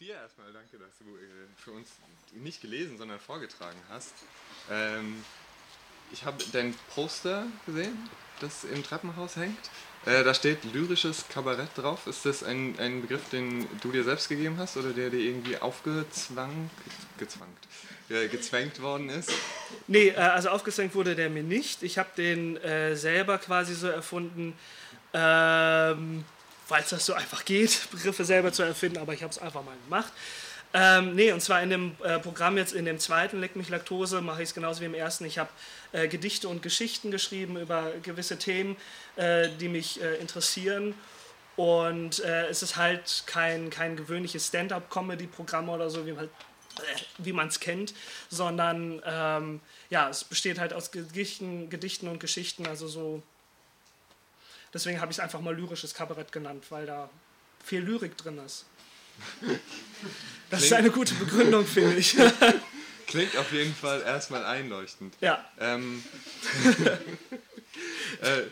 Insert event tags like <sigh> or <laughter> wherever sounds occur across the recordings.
dir erstmal danke, dass du äh, für uns nicht gelesen, sondern vorgetragen hast. Ähm, ich habe dein Poster gesehen, das im Treppenhaus hängt. Äh, da steht lyrisches Kabarett drauf. Ist das ein, ein Begriff, den du dir selbst gegeben hast oder der dir irgendwie aufgezwangt, gezwangt, äh, gezwängt worden ist? Nee, äh, also aufgezwängt wurde der mir nicht. Ich habe den äh, selber quasi so erfunden, ähm, weil es das so einfach geht, Begriffe selber zu erfinden, aber ich habe es einfach mal gemacht. Ähm, nee, und zwar in dem äh, Programm jetzt in dem zweiten Leck mich Laktose mache ich es genauso wie im ersten. Ich habe äh, Gedichte und Geschichten geschrieben über gewisse Themen, äh, die mich äh, interessieren. Und äh, es ist halt kein, kein gewöhnliches Stand-up-Comedy-Programm oder so, wie man äh, wie man es kennt, sondern ähm, ja, es besteht halt aus Gedichten, Gedichten und Geschichten, also so. Deswegen habe ich es einfach mal lyrisches Kabarett genannt, weil da viel Lyrik drin ist. Das Klingt ist eine gute Begründung, finde ich. <laughs> Klingt auf jeden Fall erstmal einleuchtend. Ja. Ähm, <laughs> äh,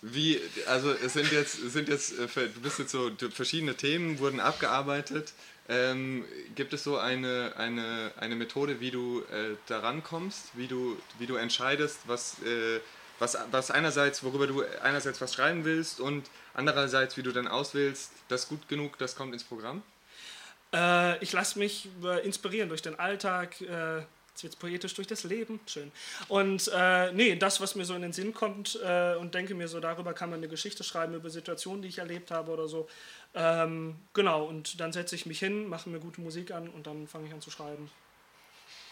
wie, also es sind jetzt, sind jetzt, äh, du bist jetzt so, verschiedene Themen wurden abgearbeitet. Ähm, gibt es so eine, eine, eine Methode, wie du äh, daran kommst, wie du, wie du entscheidest, was, äh, was, was einerseits, worüber du einerseits was schreiben willst und andererseits, wie du dann auswählst, das gut genug, das kommt ins Programm? Äh, ich lasse mich äh, inspirieren durch den Alltag. Äh, jetzt wird poetisch durch das Leben. Schön. Und äh, nee, das, was mir so in den Sinn kommt äh, und denke mir so, darüber kann man eine Geschichte schreiben, über Situationen, die ich erlebt habe oder so. Ähm, genau, und dann setze ich mich hin, mache mir gute Musik an und dann fange ich an zu schreiben.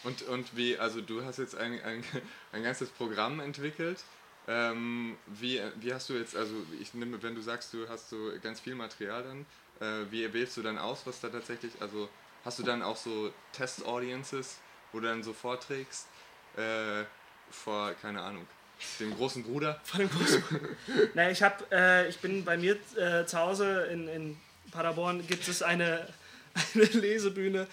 Und, und wie, also du hast jetzt ein, ein, <laughs> ein ganzes Programm entwickelt. Ähm, wie, wie hast du jetzt, also ich nehme, wenn du sagst, du hast so ganz viel Material dann, äh, wie wählst du dann aus, was da tatsächlich, also hast du dann auch so Test-Audiences, wo du dann so vorträgst äh, vor, keine Ahnung, dem großen Bruder? <laughs> Vor dem großen Bruder. naja, ich, hab, äh, ich bin bei mir äh, zu Hause in, in Paderborn, gibt es eine, <laughs> eine Lesebühne,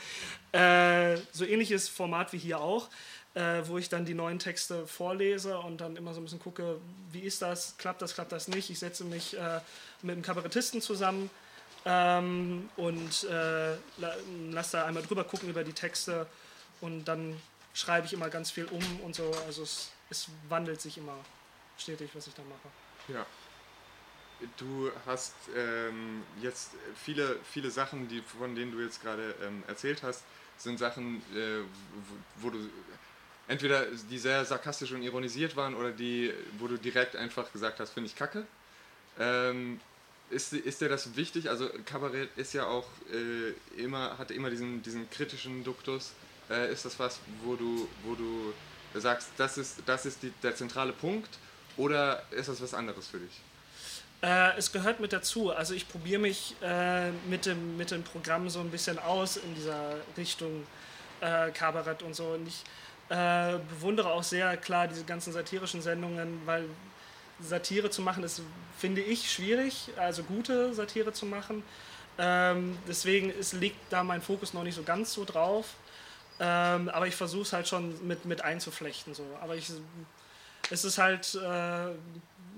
äh, so ähnliches Format wie hier auch. Äh, wo ich dann die neuen Texte vorlese und dann immer so ein bisschen gucke, wie ist das, klappt das, klappt das nicht. Ich setze mich äh, mit einem Kabarettisten zusammen, ähm, und äh, lass da einmal drüber gucken über die Texte und dann schreibe ich immer ganz viel um und so. Also es, es wandelt sich immer stetig, was ich da mache. Ja. Du hast ähm, jetzt viele, viele Sachen, die, von denen du jetzt gerade ähm, erzählt hast, sind Sachen, äh, wo, wo, du entweder die sehr sarkastisch und ironisiert waren oder die, wo du direkt einfach gesagt hast, finde ich kacke. Ähm, ist, ist dir das wichtig? Also Kabarett ist ja auch äh, immer, hat immer diesen, diesen kritischen Duktus. Äh, ist das was, wo du, wo du sagst, das ist, das ist die, der zentrale Punkt oder ist das was anderes für dich? Äh, es gehört mit dazu. Also ich probiere mich äh, mit, dem, mit dem Programm so ein bisschen aus in dieser Richtung äh, Kabarett und so. Und ich äh, bewundere auch sehr klar diese ganzen satirischen Sendungen, weil Satire zu machen, ist, finde ich, schwierig, also gute Satire zu machen. Ähm, deswegen ist, liegt da mein Fokus noch nicht so ganz so drauf. Ähm, aber ich versuche es halt schon mit, mit einzuflechten. So. Aber ich, es ist halt, äh,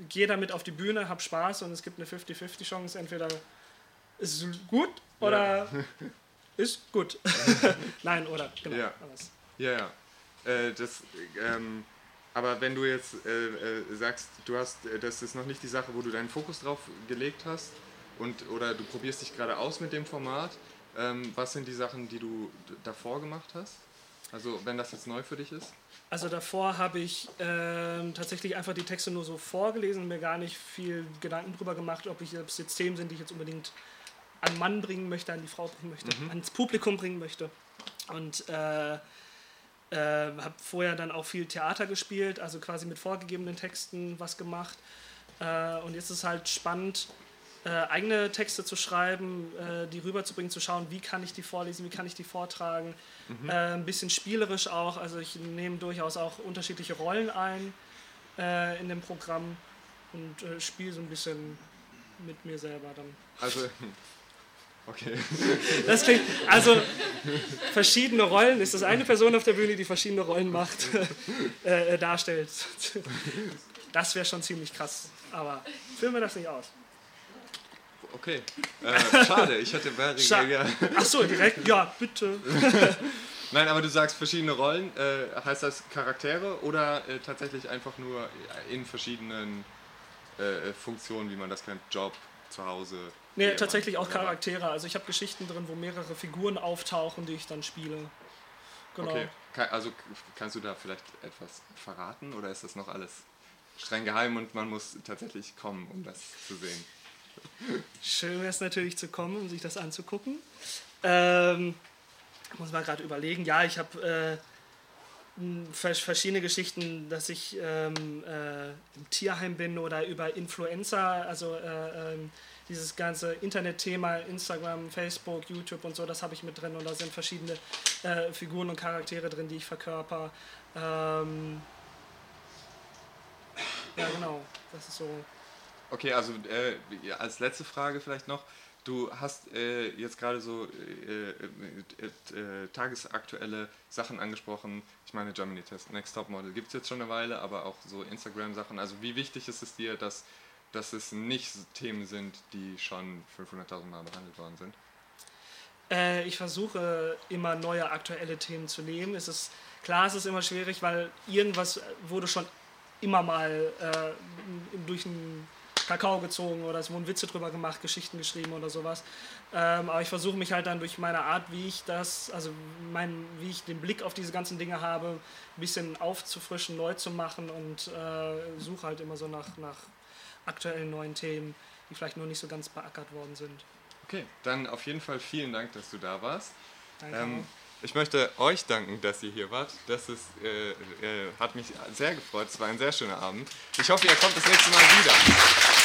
gehe damit auf die Bühne, hab Spaß und es gibt eine 50-50 Chance. Entweder ist es gut oder ja. ist gut. <laughs> Nein, oder? Genau. Ja, ja. ja. Äh, das, ähm, aber wenn du jetzt äh, äh, sagst, du hast, äh, das ist noch nicht die Sache, wo du deinen Fokus drauf gelegt hast und oder du probierst dich gerade aus mit dem Format, ähm, was sind die Sachen, die du davor gemacht hast? Also wenn das jetzt neu für dich ist? Also davor habe ich ähm, tatsächlich einfach die Texte nur so vorgelesen, mir gar nicht viel Gedanken drüber gemacht, ob, ich, jetzt Themen sind, die ich jetzt unbedingt an Mann bringen möchte, an die Frau bringen möchte, mhm. ans Publikum bringen möchte. Und äh, äh, habe vorher dann auch viel Theater gespielt, also quasi mit vorgegebenen Texten was gemacht. Äh, und jetzt ist es halt spannend, äh, eigene Texte zu schreiben, äh, die rüberzubringen, zu schauen, wie kann ich die vorlesen, wie kann ich die vortragen. Mhm. Äh, ein bisschen spielerisch auch, also ich nehme durchaus auch unterschiedliche Rollen ein äh, in dem Programm und spiele so ein bisschen mit mir selber dann. Also <laughs> Okay. Das klingt, also verschiedene Rollen. Ist das eine Person auf der Bühne, die verschiedene Rollen macht, <laughs> äh, darstellt? Das wäre schon ziemlich krass. Aber filmen wir das nicht aus. Okay. Äh, schade, ich hätte wäre Scha ja. Ach so, direkt? Ja, bitte. <laughs> Nein, aber du sagst verschiedene Rollen. Äh, heißt das Charaktere oder äh, tatsächlich einfach nur in verschiedenen äh, Funktionen, wie man das kennt? Job, zu Hause? Nee, Ehemann, tatsächlich auch. Charaktere. Also ich habe Geschichten drin, wo mehrere Figuren auftauchen, die ich dann spiele. Genau. Okay, Ka- also kannst du da vielleicht etwas verraten oder ist das noch alles streng geheim und man muss tatsächlich kommen, um das zu sehen? Schön wäre es natürlich zu kommen, um sich das anzugucken. Ähm, muss man gerade überlegen. Ja, ich habe äh, verschiedene Geschichten, dass ich ähm, äh, im Tierheim bin oder über Influencer, also äh, ähm, dieses ganze Internetthema, Instagram, Facebook, YouTube und so, das habe ich mit drin und da sind verschiedene äh, Figuren und Charaktere drin, die ich verkörper. Ähm, ja, genau, das ist so. Okay, also äh, als letzte Frage vielleicht noch. Du hast äh, jetzt gerade so äh, äh, äh, tagesaktuelle Sachen angesprochen. Ich meine, Germany Test Next Top Model gibt es jetzt schon eine Weile, aber auch so Instagram-Sachen. Also wie wichtig ist es dir, dass, dass es nicht Themen sind, die schon 500.000 Mal behandelt worden sind? Äh, ich versuche immer neue aktuelle Themen zu nehmen. Es ist klar, es ist immer schwierig, weil irgendwas wurde schon immer mal äh, durch den Kakao gezogen oder es wurden Witze drüber gemacht, Geschichten geschrieben oder sowas. Ähm, aber ich versuche mich halt dann durch meine Art, wie ich das, also mein, wie ich den Blick auf diese ganzen Dinge habe, ein bisschen aufzufrischen, neu zu machen und äh, suche halt immer so nach, nach aktuellen neuen Themen, die vielleicht noch nicht so ganz beackert worden sind. Okay, dann auf jeden Fall vielen Dank, dass du da warst. Danke Ähm, ich möchte euch danken, dass ihr hier wart. Das ist, äh, äh, hat mich sehr gefreut. Es war ein sehr schöner Abend. Ich hoffe, ihr kommt das nächste Mal wieder.